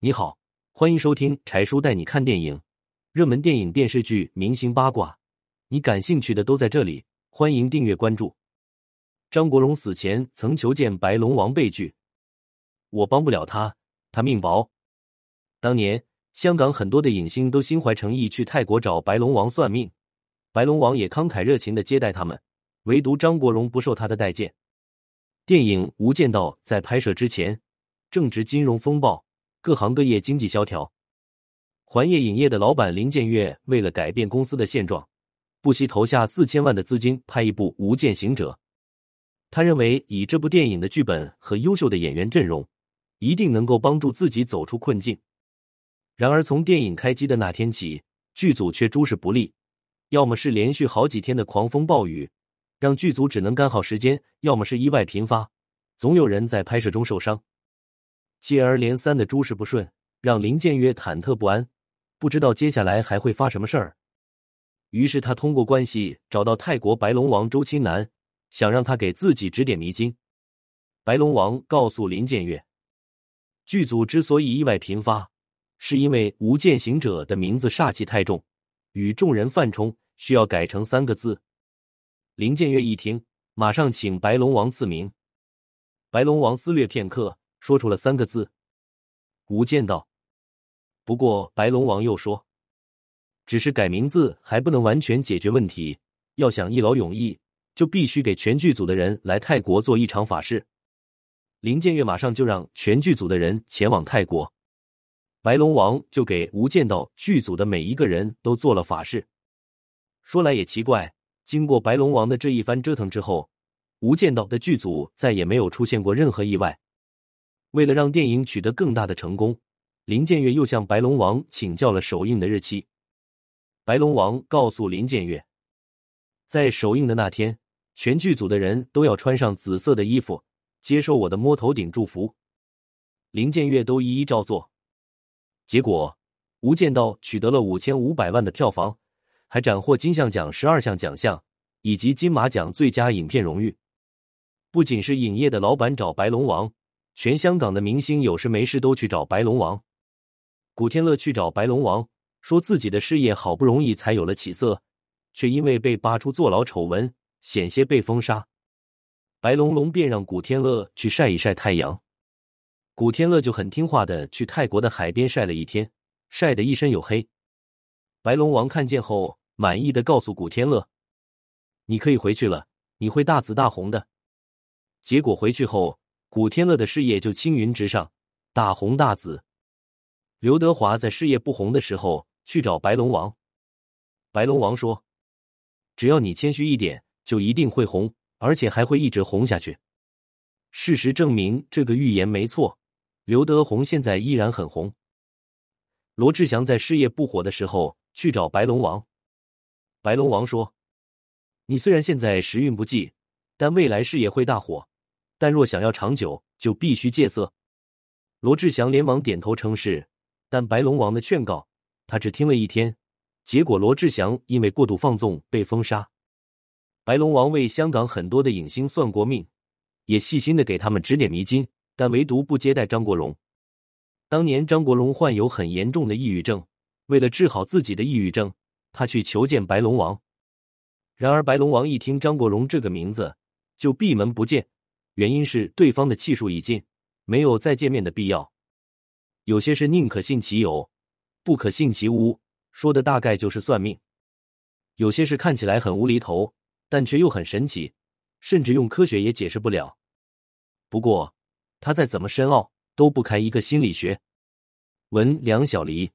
你好，欢迎收听柴叔带你看电影，热门电影、电视剧、明星八卦，你感兴趣的都在这里。欢迎订阅关注。张国荣死前曾求见白龙王被拒，我帮不了他，他命薄。当年香港很多的影星都心怀诚意去泰国找白龙王算命，白龙王也慷慨热情的接待他们，唯独张国荣不受他的待见。电影《无间道》在拍摄之前正值金融风暴，各行各业经济萧条。环业影业的老板林建岳为了改变公司的现状，不惜投下四千万的资金拍一部《无间行者》。他认为以这部电影的剧本和优秀的演员阵容，一定能够帮助自己走出困境。然而从电影开机的那天起，剧组却诸事不利，要么是连续好几天的狂风暴雨。让剧组只能干耗时间，要么是意外频发，总有人在拍摄中受伤。接二连三的诸事不顺，让林建岳忐忑不安，不知道接下来还会发什么事儿。于是他通过关系找到泰国白龙王周青南，想让他给自己指点迷津。白龙王告诉林建岳，剧组之所以意外频发，是因为《无间行者》的名字煞气太重，与众人犯冲，需要改成三个字。林建岳一听，马上请白龙王赐名。白龙王思虑片刻，说出了三个字：“无间道。”不过，白龙王又说：“只是改名字还不能完全解决问题，要想一劳永逸，就必须给全剧组的人来泰国做一场法事。”林建岳马上就让全剧组的人前往泰国，白龙王就给无间道剧组的每一个人都做了法事。说来也奇怪。经过白龙王的这一番折腾之后，无间道的剧组再也没有出现过任何意外。为了让电影取得更大的成功，林建岳又向白龙王请教了首映的日期。白龙王告诉林建岳，在首映的那天，全剧组的人都要穿上紫色的衣服，接受我的摸头顶祝福。林建岳都一一照做，结果无间道取得了五千五百万的票房。还斩获金像奖十二项奖项，以及金马奖最佳影片荣誉。不仅是影业的老板找白龙王，全香港的明星有事没事都去找白龙王。古天乐去找白龙王，说自己的事业好不容易才有了起色，却因为被扒出坐牢丑闻，险些被封杀。白龙龙便让古天乐去晒一晒太阳，古天乐就很听话的去泰国的海边晒了一天，晒得一身黝黑。白龙王看见后，满意的告诉古天乐：“你可以回去了，你会大紫大红的。”结果回去后，古天乐的事业就青云直上，大红大紫。刘德华在事业不红的时候去找白龙王，白龙王说：“只要你谦虚一点，就一定会红，而且还会一直红下去。”事实证明，这个预言没错，刘德宏现在依然很红。罗志祥在事业不火的时候。去找白龙王，白龙王说：“你虽然现在时运不济，但未来事业会大火。但若想要长久，就必须戒色。”罗志祥连忙点头称是。但白龙王的劝告，他只听了一天。结果罗志祥因为过度放纵被封杀。白龙王为香港很多的影星算过命，也细心的给他们指点迷津，但唯独不接待张国荣。当年张国荣患有很严重的抑郁症。为了治好自己的抑郁症，他去求见白龙王。然而白龙王一听张国荣这个名字，就闭门不见。原因是对方的气数已尽，没有再见面的必要。有些事宁可信其有，不可信其无，说的大概就是算命。有些事看起来很无厘头，但却又很神奇，甚至用科学也解释不了。不过他再怎么深奥，都不开一个心理学。文梁小黎。